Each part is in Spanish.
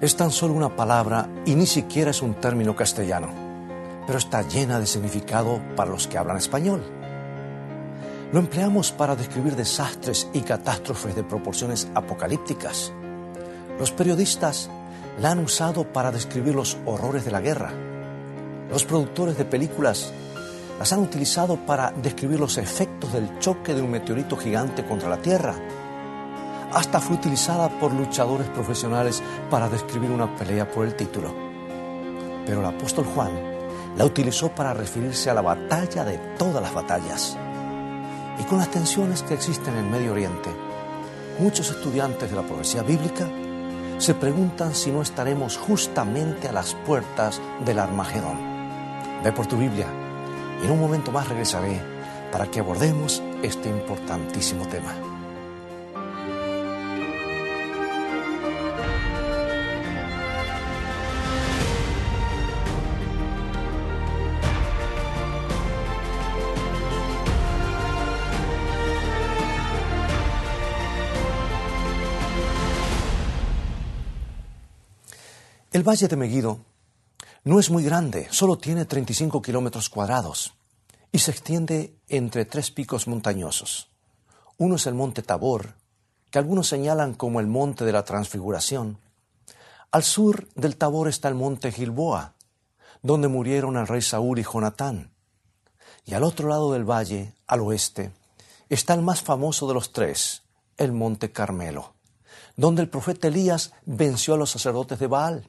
Es tan solo una palabra y ni siquiera es un término castellano, pero está llena de significado para los que hablan español. Lo empleamos para describir desastres y catástrofes de proporciones apocalípticas. Los periodistas la han usado para describir los horrores de la guerra. Los productores de películas las han utilizado para describir los efectos del choque de un meteorito gigante contra la Tierra. Hasta fue utilizada por luchadores profesionales para describir una pelea por el título. Pero el apóstol Juan la utilizó para referirse a la batalla de todas las batallas. Y con las tensiones que existen en Medio Oriente, muchos estudiantes de la profecía bíblica se preguntan si no estaremos justamente a las puertas del Armagedón. Ve por tu Biblia y en un momento más regresaré para que abordemos este importantísimo tema. El Valle de Megiddo no es muy grande, solo tiene 35 kilómetros cuadrados y se extiende entre tres picos montañosos. Uno es el monte Tabor, que algunos señalan como el monte de la transfiguración. Al sur del Tabor está el monte Gilboa, donde murieron el rey Saúl y Jonatán. Y al otro lado del valle, al oeste, está el más famoso de los tres, el monte Carmelo, donde el profeta Elías venció a los sacerdotes de Baal.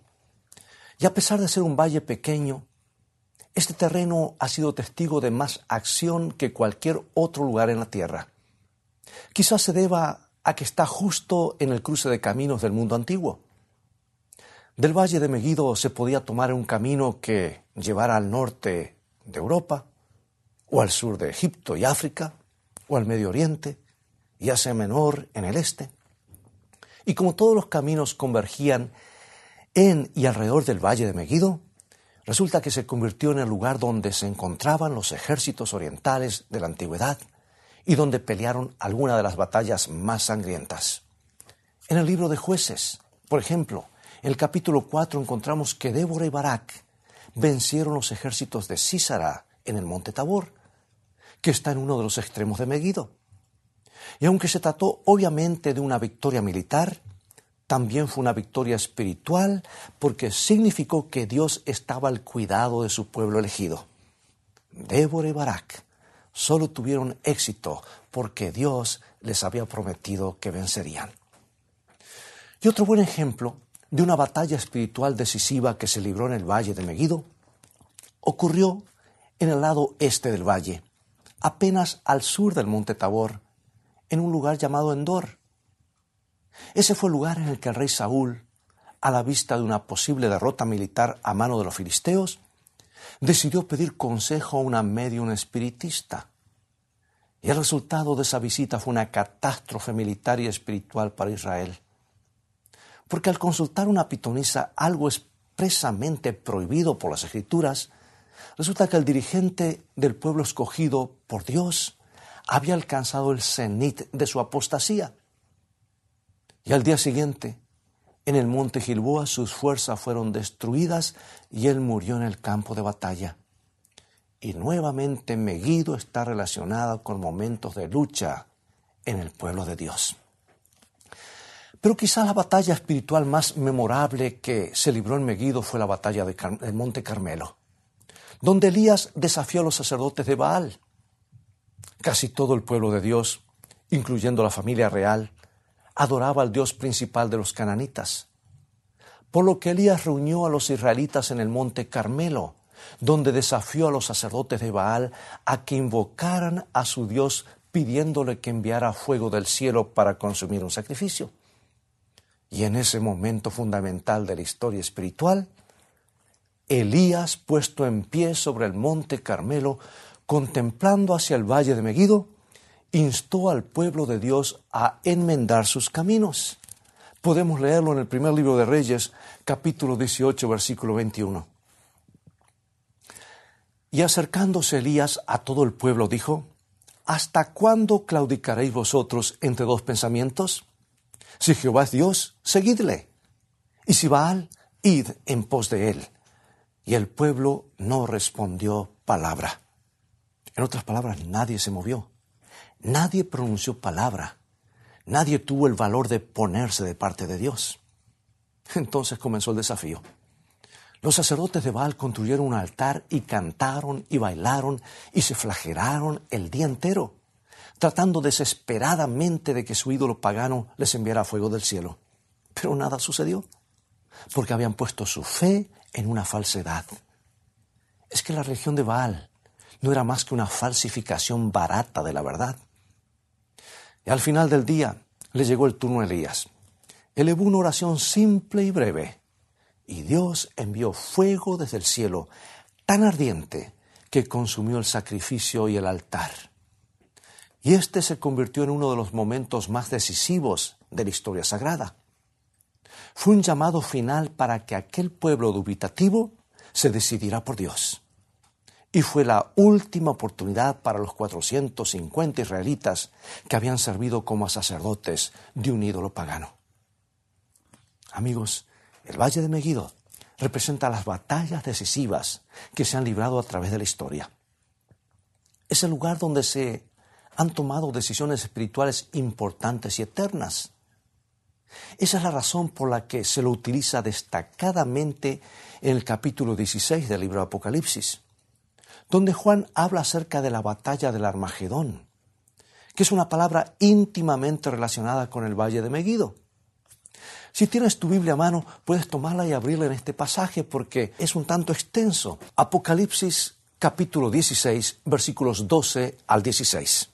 Y a pesar de ser un valle pequeño, este terreno ha sido testigo de más acción que cualquier otro lugar en la tierra. Quizás se deba a que está justo en el cruce de caminos del mundo antiguo. Del valle de Megiddo se podía tomar un camino que llevara al norte de Europa, o al sur de Egipto y África, o al Medio Oriente, y Asia Menor en el este. Y como todos los caminos convergían en y alrededor del valle de Megiddo, resulta que se convirtió en el lugar donde se encontraban los ejércitos orientales de la antigüedad y donde pelearon algunas de las batallas más sangrientas. En el libro de jueces, por ejemplo, en el capítulo 4 encontramos que Débora y Barak vencieron los ejércitos de Císara en el monte Tabor, que está en uno de los extremos de Megiddo. Y aunque se trató obviamente de una victoria militar, también fue una victoria espiritual porque significó que Dios estaba al cuidado de su pueblo elegido. Débora y Barak solo tuvieron éxito porque Dios les había prometido que vencerían. Y otro buen ejemplo de una batalla espiritual decisiva que se libró en el valle de Megiddo ocurrió en el lado este del valle, apenas al sur del monte Tabor, en un lugar llamado Endor. Ese fue el lugar en el que el rey Saúl, a la vista de una posible derrota militar a mano de los filisteos, decidió pedir consejo a una medium espiritista. Y el resultado de esa visita fue una catástrofe militar y espiritual para Israel. Porque al consultar una pitonisa algo expresamente prohibido por las escrituras, resulta que el dirigente del pueblo escogido por Dios había alcanzado el cenit de su apostasía. Y al día siguiente, en el monte Gilboa, sus fuerzas fueron destruidas y él murió en el campo de batalla. Y nuevamente Megiddo está relacionada con momentos de lucha en el pueblo de Dios. Pero quizá la batalla espiritual más memorable que se libró en Megiddo fue la batalla del Monte Carmelo, donde Elías desafió a los sacerdotes de Baal. Casi todo el pueblo de Dios, incluyendo la familia real, adoraba al Dios principal de los cananitas. Por lo que Elías reunió a los israelitas en el monte Carmelo, donde desafió a los sacerdotes de Baal a que invocaran a su Dios pidiéndole que enviara fuego del cielo para consumir un sacrificio. Y en ese momento fundamental de la historia espiritual, Elías, puesto en pie sobre el monte Carmelo, contemplando hacia el valle de Megiddo, instó al pueblo de Dios a enmendar sus caminos. Podemos leerlo en el primer libro de Reyes, capítulo 18, versículo 21. Y acercándose Elías a todo el pueblo, dijo, ¿Hasta cuándo claudicaréis vosotros entre dos pensamientos? Si Jehová es Dios, seguidle. Y si Baal, id en pos de él. Y el pueblo no respondió palabra. En otras palabras, nadie se movió. Nadie pronunció palabra. Nadie tuvo el valor de ponerse de parte de Dios. Entonces comenzó el desafío. Los sacerdotes de Baal construyeron un altar y cantaron y bailaron y se flagelaron el día entero, tratando desesperadamente de que su ídolo pagano les enviara fuego del cielo. Pero nada sucedió, porque habían puesto su fe en una falsedad. Es que la religión de Baal no era más que una falsificación barata de la verdad. Y al final del día le llegó el turno a Elías. Elevó una oración simple y breve, y Dios envió fuego desde el cielo tan ardiente que consumió el sacrificio y el altar. Y este se convirtió en uno de los momentos más decisivos de la historia sagrada. Fue un llamado final para que aquel pueblo dubitativo se decidiera por Dios y fue la última oportunidad para los 450 israelitas que habían servido como sacerdotes de un ídolo pagano. Amigos, el Valle de Megiddo representa las batallas decisivas que se han librado a través de la historia. Es el lugar donde se han tomado decisiones espirituales importantes y eternas. Esa es la razón por la que se lo utiliza destacadamente en el capítulo 16 del libro de Apocalipsis donde Juan habla acerca de la batalla del Armagedón, que es una palabra íntimamente relacionada con el valle de Megiddo. Si tienes tu Biblia a mano, puedes tomarla y abrirla en este pasaje porque es un tanto extenso. Apocalipsis capítulo 16, versículos 12 al 16.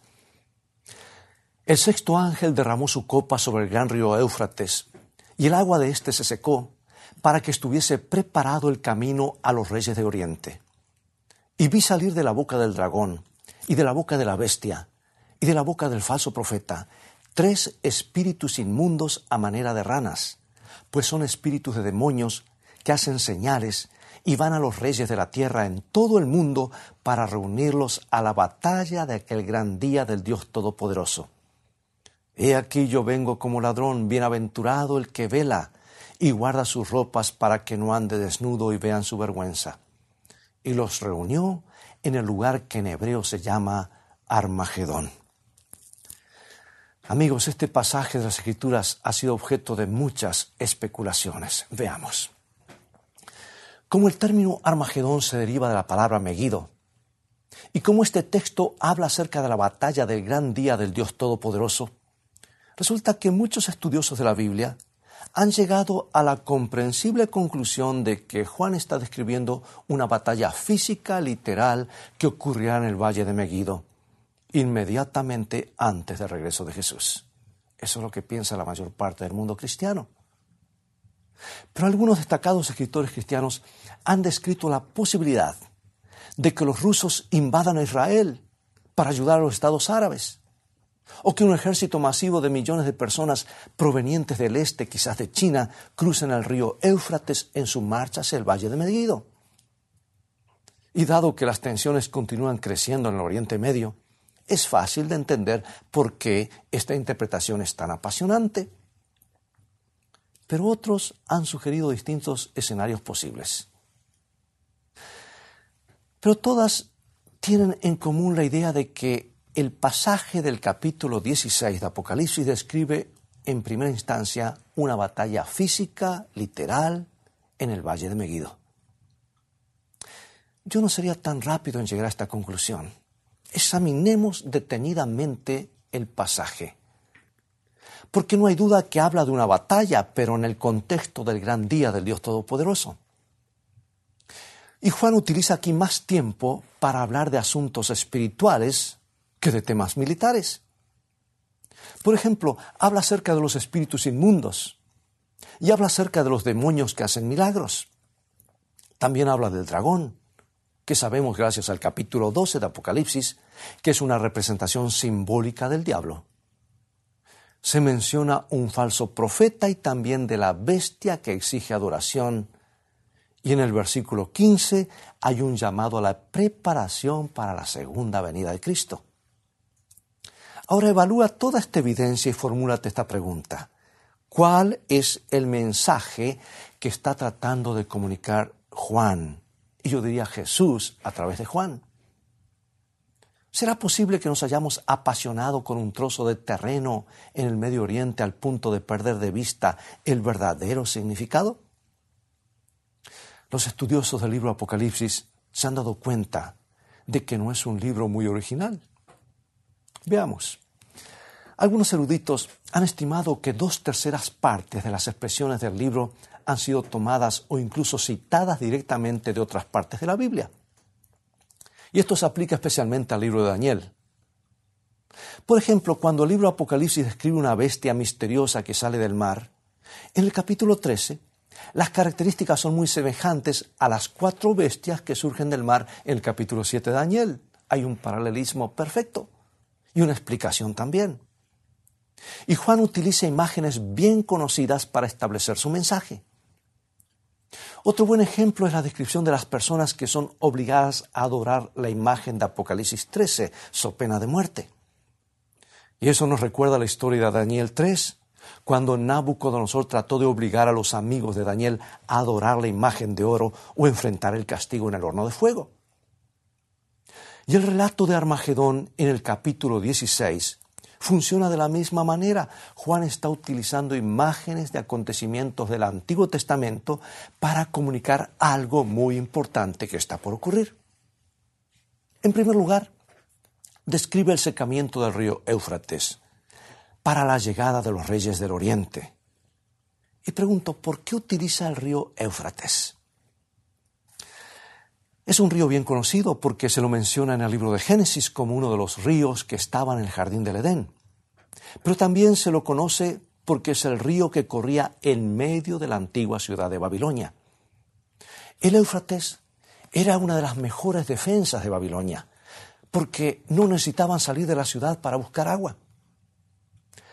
El sexto ángel derramó su copa sobre el gran río Éufrates, y el agua de éste se secó para que estuviese preparado el camino a los reyes de Oriente. Y vi salir de la boca del dragón, y de la boca de la bestia, y de la boca del falso profeta, tres espíritus inmundos a manera de ranas, pues son espíritus de demonios que hacen señales y van a los reyes de la tierra en todo el mundo para reunirlos a la batalla de aquel gran día del Dios Todopoderoso. He aquí yo vengo como ladrón, bienaventurado el que vela y guarda sus ropas para que no ande desnudo y vean su vergüenza y los reunió en el lugar que en hebreo se llama Armagedón. Amigos, este pasaje de las Escrituras ha sido objeto de muchas especulaciones. Veamos. Como el término Armagedón se deriva de la palabra Megido, y como este texto habla acerca de la batalla del gran día del Dios Todopoderoso, resulta que muchos estudiosos de la Biblia han llegado a la comprensible conclusión de que Juan está describiendo una batalla física literal que ocurrirá en el valle de Megiddo, inmediatamente antes del regreso de Jesús. Eso es lo que piensa la mayor parte del mundo cristiano. Pero algunos destacados escritores cristianos han descrito la posibilidad de que los rusos invadan a Israel para ayudar a los estados árabes o que un ejército masivo de millones de personas provenientes del este, quizás de China, crucen el río Éufrates en su marcha hacia el Valle de Megiddo. Y dado que las tensiones continúan creciendo en el Oriente Medio, es fácil de entender por qué esta interpretación es tan apasionante. Pero otros han sugerido distintos escenarios posibles. Pero todas tienen en común la idea de que el pasaje del capítulo 16 de Apocalipsis describe en primera instancia una batalla física, literal, en el valle de Megiddo. Yo no sería tan rápido en llegar a esta conclusión. Examinemos detenidamente el pasaje. Porque no hay duda que habla de una batalla, pero en el contexto del gran día del Dios Todopoderoso. Y Juan utiliza aquí más tiempo para hablar de asuntos espirituales que de temas militares. Por ejemplo, habla acerca de los espíritus inmundos y habla acerca de los demonios que hacen milagros. También habla del dragón, que sabemos gracias al capítulo 12 de Apocalipsis, que es una representación simbólica del diablo. Se menciona un falso profeta y también de la bestia que exige adoración. Y en el versículo 15 hay un llamado a la preparación para la segunda venida de Cristo. Ahora evalúa toda esta evidencia y formúlate esta pregunta. cuál es el mensaje que está tratando de comunicar Juan. Y yo diría Jesús a través de Juan. ¿Será posible que nos hayamos apasionado con un trozo de terreno en el Medio Oriente al punto de perder de vista el verdadero significado? Los estudiosos del libro Apocalipsis se han dado cuenta de que no es un libro muy original. Veamos. Algunos eruditos han estimado que dos terceras partes de las expresiones del libro han sido tomadas o incluso citadas directamente de otras partes de la Biblia. Y esto se aplica especialmente al libro de Daniel. Por ejemplo, cuando el libro Apocalipsis describe una bestia misteriosa que sale del mar, en el capítulo 13 las características son muy semejantes a las cuatro bestias que surgen del mar en el capítulo 7 de Daniel. Hay un paralelismo perfecto y una explicación también. Y Juan utiliza imágenes bien conocidas para establecer su mensaje. Otro buen ejemplo es la descripción de las personas que son obligadas a adorar la imagen de Apocalipsis 13, so pena de muerte. Y eso nos recuerda la historia de Daniel 3, cuando Nabucodonosor trató de obligar a los amigos de Daniel a adorar la imagen de oro o enfrentar el castigo en el horno de fuego. Y el relato de Armagedón en el capítulo 16 funciona de la misma manera. Juan está utilizando imágenes de acontecimientos del Antiguo Testamento para comunicar algo muy importante que está por ocurrir. En primer lugar, describe el secamiento del río Éufrates para la llegada de los reyes del Oriente. Y pregunto, ¿por qué utiliza el río Éufrates? Es un río bien conocido porque se lo menciona en el libro de Génesis como uno de los ríos que estaban en el jardín del Edén. Pero también se lo conoce porque es el río que corría en medio de la antigua ciudad de Babilonia. El Éufrates era una de las mejores defensas de Babilonia, porque no necesitaban salir de la ciudad para buscar agua.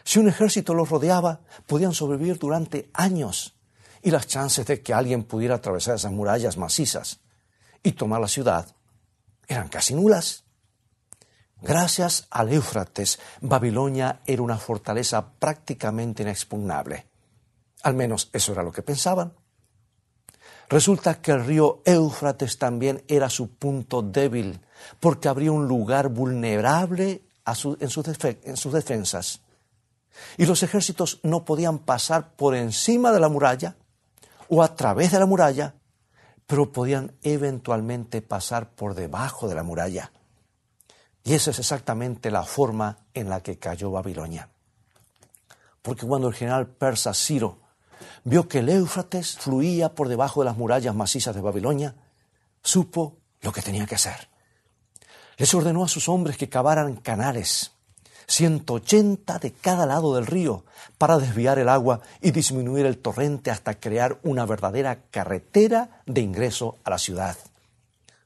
Si un ejército los rodeaba, podían sobrevivir durante años y las chances de que alguien pudiera atravesar esas murallas macizas y tomar la ciudad eran casi nulas. Gracias al Éufrates, Babilonia era una fortaleza prácticamente inexpugnable. Al menos eso era lo que pensaban. Resulta que el río Éufrates también era su punto débil, porque habría un lugar vulnerable en, en sus defensas. Y los ejércitos no podían pasar por encima de la muralla o a través de la muralla pero podían eventualmente pasar por debajo de la muralla. Y esa es exactamente la forma en la que cayó Babilonia. Porque cuando el general persa Ciro vio que el Éufrates fluía por debajo de las murallas macizas de Babilonia, supo lo que tenía que hacer. Les ordenó a sus hombres que cavaran canales 180 de cada lado del río para desviar el agua y disminuir el torrente hasta crear una verdadera carretera de ingreso a la ciudad.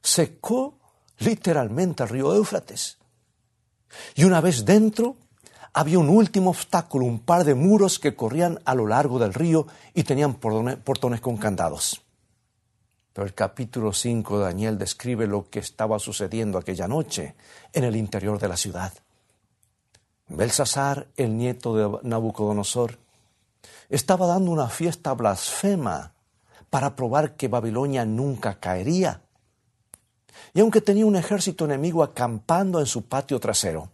Secó literalmente el río Éufrates. Y una vez dentro, había un último obstáculo, un par de muros que corrían a lo largo del río y tenían portones con candados. Pero el capítulo 5 de Daniel describe lo que estaba sucediendo aquella noche en el interior de la ciudad. Belsasar, el nieto de Nabucodonosor, estaba dando una fiesta blasfema para probar que Babilonia nunca caería. Y aunque tenía un ejército enemigo acampando en su patio trasero,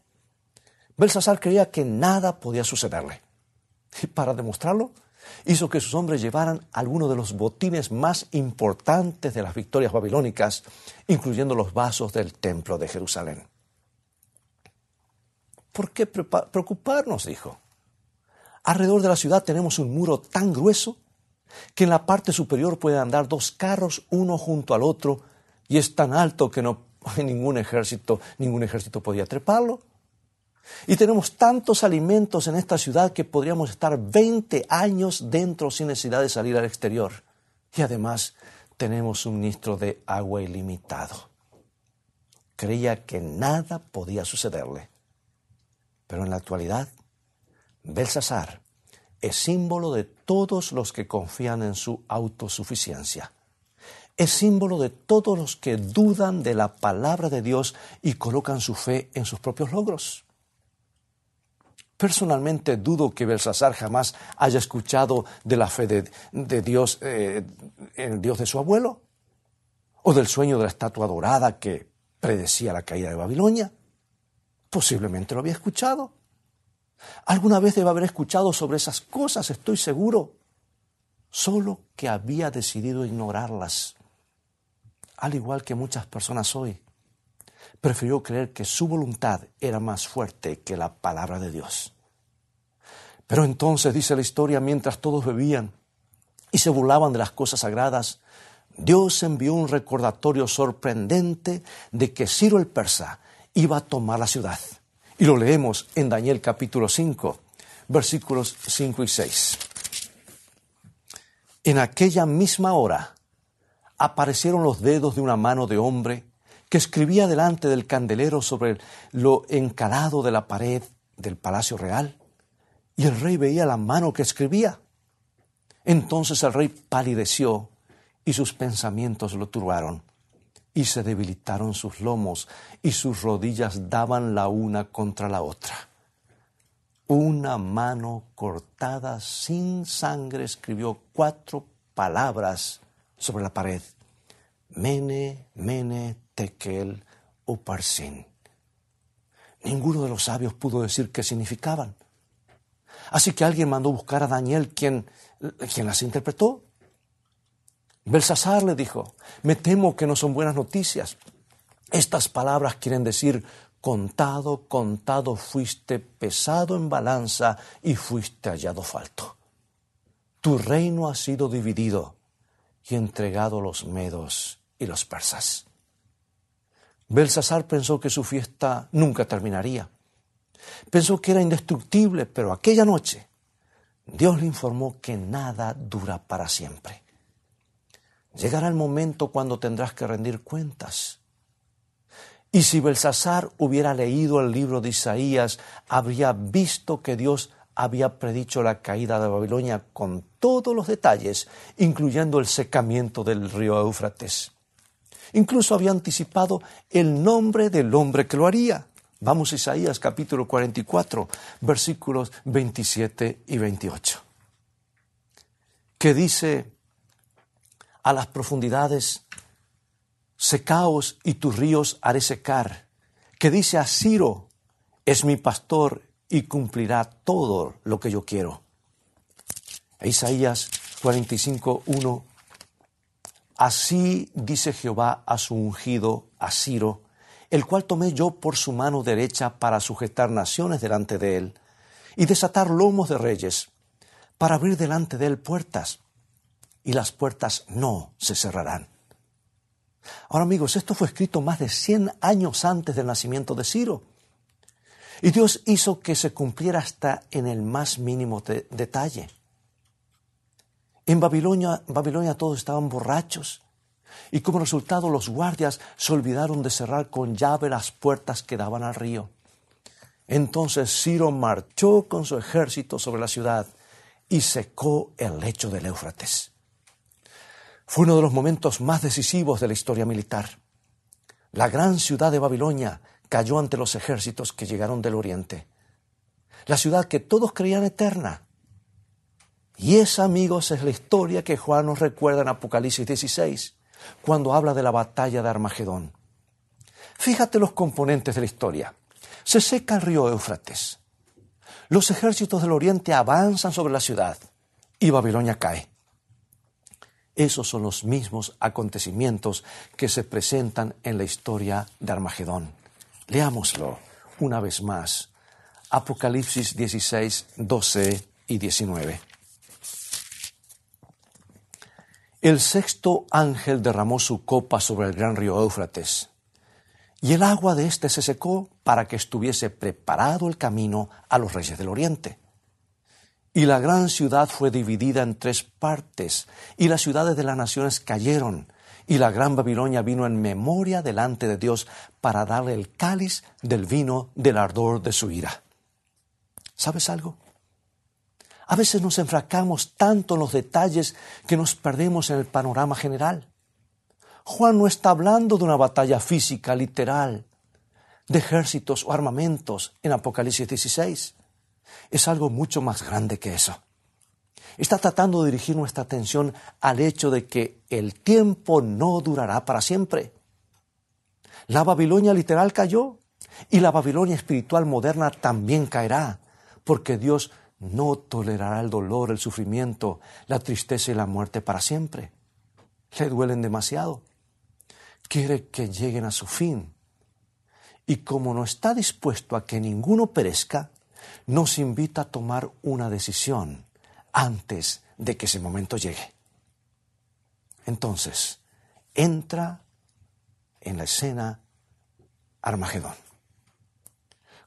Belsasar creía que nada podía sucederle. Y para demostrarlo, hizo que sus hombres llevaran algunos de los botines más importantes de las victorias babilónicas, incluyendo los vasos del templo de Jerusalén. ¿Por qué preocuparnos? dijo. Alrededor de la ciudad tenemos un muro tan grueso que en la parte superior pueden andar dos carros uno junto al otro y es tan alto que no ningún ejército, ningún ejército podía treparlo. Y tenemos tantos alimentos en esta ciudad que podríamos estar 20 años dentro sin necesidad de salir al exterior. Y además tenemos suministro de agua ilimitado. Creía que nada podía sucederle. Pero en la actualidad, Belsasar es símbolo de todos los que confían en su autosuficiencia. Es símbolo de todos los que dudan de la palabra de Dios y colocan su fe en sus propios logros. Personalmente dudo que Belsasar jamás haya escuchado de la fe de, Dios, eh, el Dios de su abuelo, o del sueño de la estatua dorada que predecía la caída de Babilonia. Posiblemente lo había escuchado. Alguna vez debe haber escuchado sobre esas cosas, estoy seguro. Solo que había decidido ignorarlas. Al igual que muchas personas hoy, prefirió creer que su voluntad era más fuerte que la palabra de Dios. Pero entonces, dice la historia, mientras todos bebían y se burlaban de las cosas sagradas, Dios envió un recordatorio sorprendente de que Ciro el persa iba a tomar la ciudad. Y lo leemos en Daniel capítulo 5, versículos 5 y 6. En aquella misma hora aparecieron los dedos de una mano de hombre que escribía delante del candelero sobre lo encalado de la pared del palacio real. Y el rey veía la mano que escribía. Entonces el rey palideció y sus pensamientos lo turbaron y se debilitaron sus lomos y sus rodillas daban la una contra la otra. Una mano cortada sin sangre escribió cuatro palabras sobre la pared. Mene, mene, tekel, uparsin. Ninguno de los sabios pudo decir qué significaban. Así que alguien mandó buscar a Daniel, quien, quien las interpretó. Belsasar le dijo, me temo que no son buenas noticias. Estas palabras quieren decir, contado, contado fuiste, pesado en balanza y fuiste hallado falto. Tu reino ha sido dividido y entregado a los medos y los persas. Belsasar pensó que su fiesta nunca terminaría. Pensó que era indestructible, pero aquella noche Dios le informó que nada dura para siempre. Llegará el momento cuando tendrás que rendir cuentas. Y si Belsasar hubiera leído el libro de Isaías, habría visto que Dios había predicho la caída de Babilonia con todos los detalles, incluyendo el secamiento del río Éufrates. Incluso había anticipado el nombre del hombre que lo haría. Vamos a Isaías capítulo 44, versículos 27 y 28. Que dice, a las profundidades, secaos y tus ríos haré secar. Que dice a Ciro, es mi pastor y cumplirá todo lo que yo quiero. Isaías 45, 1. Así dice Jehová a su ungido, a Ciro, el cual tomé yo por su mano derecha para sujetar naciones delante de él, y desatar lomos de reyes, para abrir delante de él puertas y las puertas no se cerrarán. Ahora amigos, esto fue escrito más de 100 años antes del nacimiento de Ciro. Y Dios hizo que se cumpliera hasta en el más mínimo detalle. En Babilonia, Babilonia todos estaban borrachos y como resultado los guardias se olvidaron de cerrar con llave las puertas que daban al río. Entonces Ciro marchó con su ejército sobre la ciudad y secó el lecho del Éufrates. Fue uno de los momentos más decisivos de la historia militar. La gran ciudad de Babilonia cayó ante los ejércitos que llegaron del oriente. La ciudad que todos creían eterna. Y esa, amigos, es la historia que Juan nos recuerda en Apocalipsis 16, cuando habla de la batalla de Armagedón. Fíjate los componentes de la historia. Se seca el río Éufrates. Los ejércitos del oriente avanzan sobre la ciudad y Babilonia cae. Esos son los mismos acontecimientos que se presentan en la historia de Armagedón. Leámoslo una vez más. Apocalipsis 16, 12 y 19. El sexto ángel derramó su copa sobre el gran río Éufrates, y el agua de éste se secó para que estuviese preparado el camino a los reyes del oriente. Y la gran ciudad fue dividida en tres partes, y las ciudades de las naciones cayeron, y la gran Babilonia vino en memoria delante de Dios para darle el cáliz del vino del ardor de su ira. ¿Sabes algo? A veces nos enfracamos tanto en los detalles que nos perdemos en el panorama general. Juan no está hablando de una batalla física, literal, de ejércitos o armamentos en Apocalipsis 16 es algo mucho más grande que eso. Está tratando de dirigir nuestra atención al hecho de que el tiempo no durará para siempre. La Babilonia literal cayó y la Babilonia espiritual moderna también caerá, porque Dios no tolerará el dolor, el sufrimiento, la tristeza y la muerte para siempre. Le duelen demasiado. Quiere que lleguen a su fin. Y como no está dispuesto a que ninguno perezca, nos invita a tomar una decisión antes de que ese momento llegue. Entonces, entra en la escena Armagedón.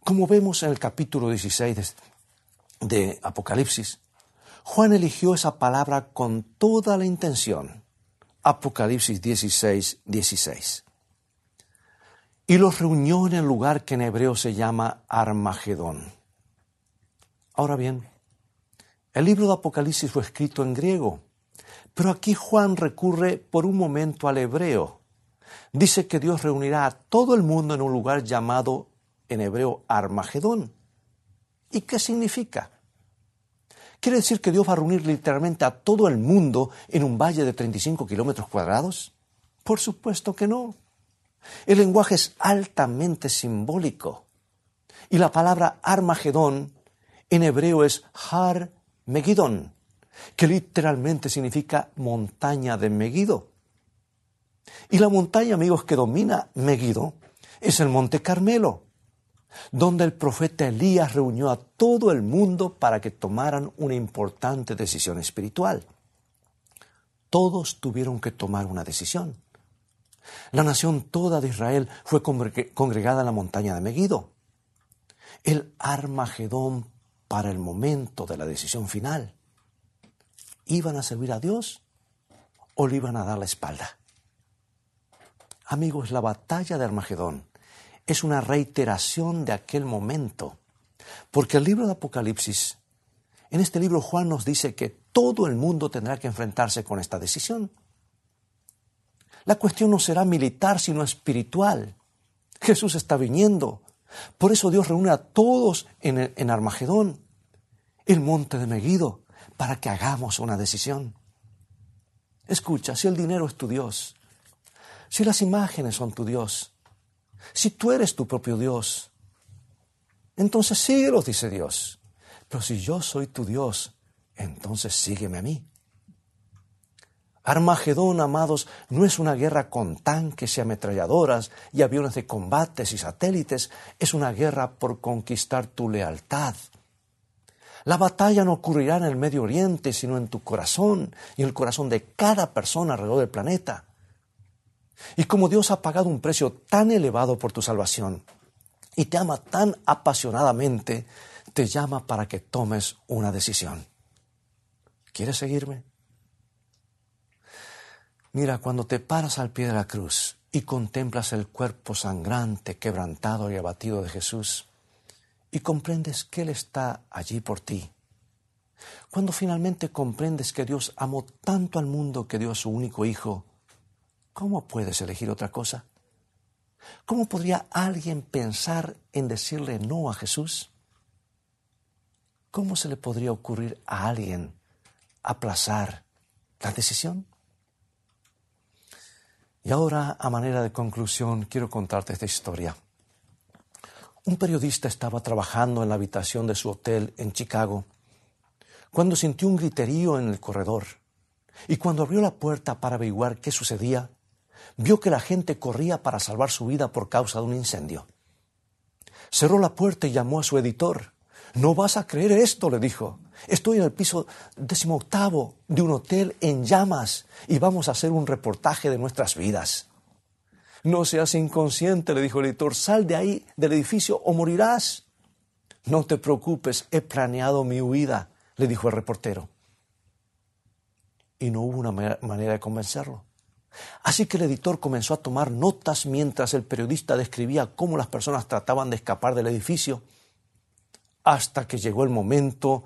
Como vemos en el capítulo 16 de, Apocalipsis, Juan eligió esa palabra con toda la intención. Apocalipsis 16, 16. Y los reunió en el lugar que en hebreo se llama Armagedón. Ahora bien, el libro de Apocalipsis fue escrito en griego, pero aquí Juan recurre por un momento al hebreo. Dice que Dios reunirá a todo el mundo en un lugar llamado en hebreo Armagedón. ¿Y qué significa? ¿Quiere decir que Dios va a reunir literalmente a todo el mundo en un valle de 35 kilómetros cuadrados? Por supuesto que no. El lenguaje es altamente simbólico. Y la palabra Armagedón en hebreo es Har Megidón, que literalmente significa montaña de Megido. Y la montaña, amigos, que domina Megido es el Monte Carmelo, donde el profeta Elías reunió a todo el mundo para que tomaran una importante decisión espiritual. Todos tuvieron que tomar una decisión. La nación toda de Israel fue congregada en la montaña de Megido. El Armagedón para el momento de la decisión final. ¿Iban a servir a Dios o le iban a dar la espalda? Amigos, la batalla de Armagedón es una reiteración de aquel momento, porque el libro de Apocalipsis, en este libro Juan nos dice que todo el mundo tendrá que enfrentarse con esta decisión. La cuestión no será militar, sino espiritual. Jesús está viniendo. Por eso Dios reúne a todos en, Armagedón, el monte de Megido, para que hagamos una decisión. Escucha, si el dinero es tu Dios, si las imágenes son tu Dios, si tú eres tu propio Dios, entonces síguelos, dice Dios. Pero si yo soy tu Dios, entonces sígueme a mí. Armagedón, amados, no es una guerra con tanques y ametralladoras y aviones de combates y satélites, es una guerra por conquistar tu lealtad. La batalla no ocurrirá en el Medio Oriente, sino en tu corazón y en el corazón de cada persona alrededor del planeta. Y como Dios ha pagado un precio tan elevado por tu salvación y te ama tan apasionadamente, te llama para que tomes una decisión. ¿Quieres seguirme? Mira, cuando te paras al pie de la cruz y contemplas el cuerpo sangrante, quebrantado y abatido de Jesús, y comprendes que Él está allí por ti, cuando finalmente comprendes que Dios amó tanto al mundo que dio a su único Hijo, ¿cómo puedes elegir otra cosa? ¿Cómo podría alguien pensar en decirle no a Jesús? ¿Cómo se le podría ocurrir a alguien aplazar la decisión? Y ahora, a manera de conclusión, quiero contarte esta historia. Un periodista estaba trabajando en la habitación de su hotel en Chicago cuando sintió un griterío en el corredor y cuando abrió la puerta para averiguar qué sucedía, vio que la gente corría para salvar su vida por causa de un incendio. Cerró la puerta y llamó a su editor. No vas a creer esto, le dijo. Estoy en el piso decimoctavo de un hotel en llamas y vamos a hacer un reportaje de nuestras vidas. No seas inconsciente, le dijo el editor, sal de ahí, del edificio, o morirás. No te preocupes, he planeado mi huida, le dijo el reportero. Y no hubo una manera de convencerlo. Así que el editor comenzó a tomar notas mientras el periodista describía cómo las personas trataban de escapar del edificio, hasta que llegó el momento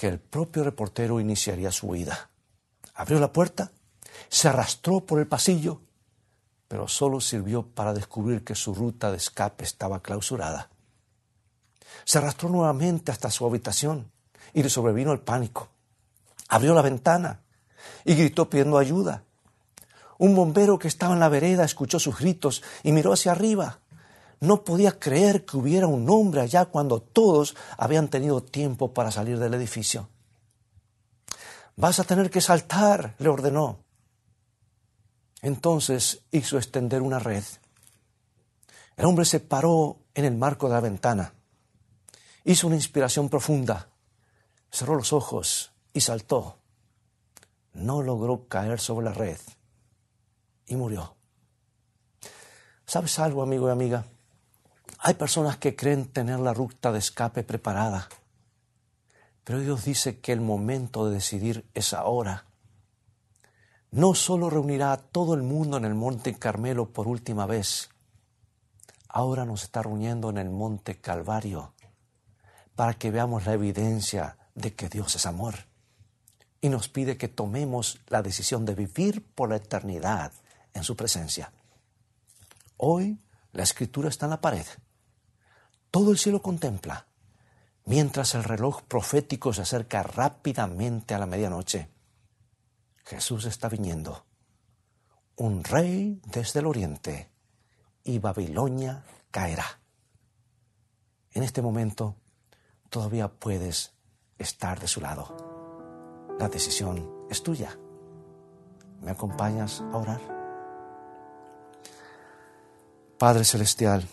que el propio reportero iniciaría su huida. Abrió la puerta, se arrastró por el pasillo, pero solo sirvió para descubrir que su ruta de escape estaba clausurada. Se arrastró nuevamente hasta su habitación y le sobrevino el pánico. Abrió la ventana y gritó pidiendo ayuda. Un bombero que estaba en la vereda escuchó sus gritos y miró hacia arriba. No podía creer que hubiera un hombre allá cuando todos habían tenido tiempo para salir del edificio. Vas a tener que saltar, le ordenó. Entonces hizo extender una red. El hombre se paró en el marco de la ventana. Hizo una inspiración profunda. Cerró los ojos y saltó. No logró caer sobre la red y murió. ¿Sabes algo, amigo y amiga? Hay personas que creen tener la ruta de escape preparada, pero Dios dice que el momento de decidir es ahora. No solo reunirá a todo el mundo en el monte Carmelo por última vez, ahora nos está reuniendo en el monte Calvario para que veamos la evidencia de que Dios es amor. Y nos pide que tomemos la decisión de vivir por la eternidad en su presencia. Hoy la escritura está en la pared. Todo el cielo contempla, mientras el reloj profético se acerca rápidamente a la medianoche. Jesús está viniendo, un rey desde el oriente, y Babilonia caerá. En este momento todavía puedes estar de su lado. La decisión es tuya. ¿Me acompañas a orar? Padre Celestial,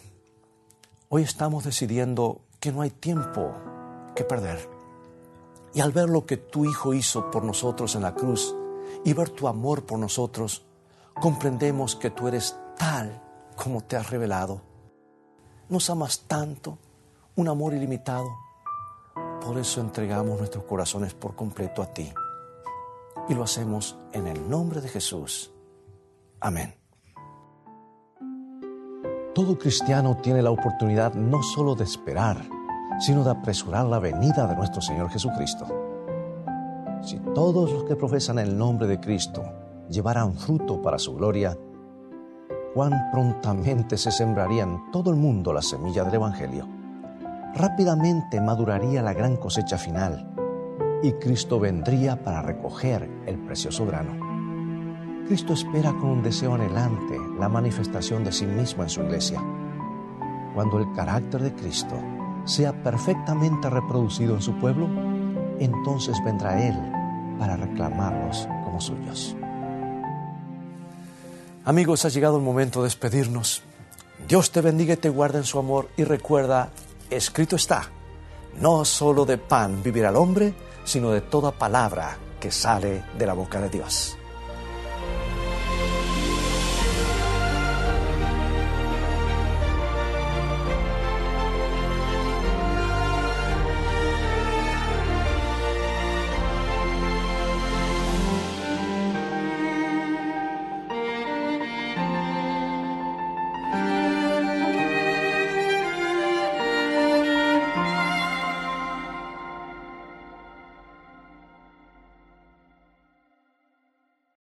Hoy estamos decidiendo que no hay tiempo que perder. Y al ver lo que tu Hijo hizo por nosotros en la cruz y ver tu amor por nosotros, comprendemos que tú eres tal como te has revelado. Nos amas tanto, un amor ilimitado. Por eso entregamos nuestros corazones por completo a ti. Y lo hacemos en el nombre de Jesús. Amén. Todo cristiano tiene la oportunidad no solo de esperar, sino de apresurar la venida de nuestro Señor Jesucristo. Si todos los que profesan el nombre de Cristo llevaran fruto para su gloria, cuán prontamente se sembraría en todo el mundo la semilla del Evangelio. Rápidamente maduraría la gran cosecha final y Cristo vendría para recoger el precioso grano. Cristo espera con un deseo anhelante la manifestación de sí mismo en su iglesia. Cuando el carácter de Cristo sea perfectamente reproducido en su pueblo, entonces vendrá Él para reclamarlos como suyos. Amigos, ha llegado el momento de despedirnos. Dios te bendiga y te guarde en su amor y recuerda, escrito está, no solo de pan vivirá el hombre, sino de toda palabra que sale de la boca de Dios.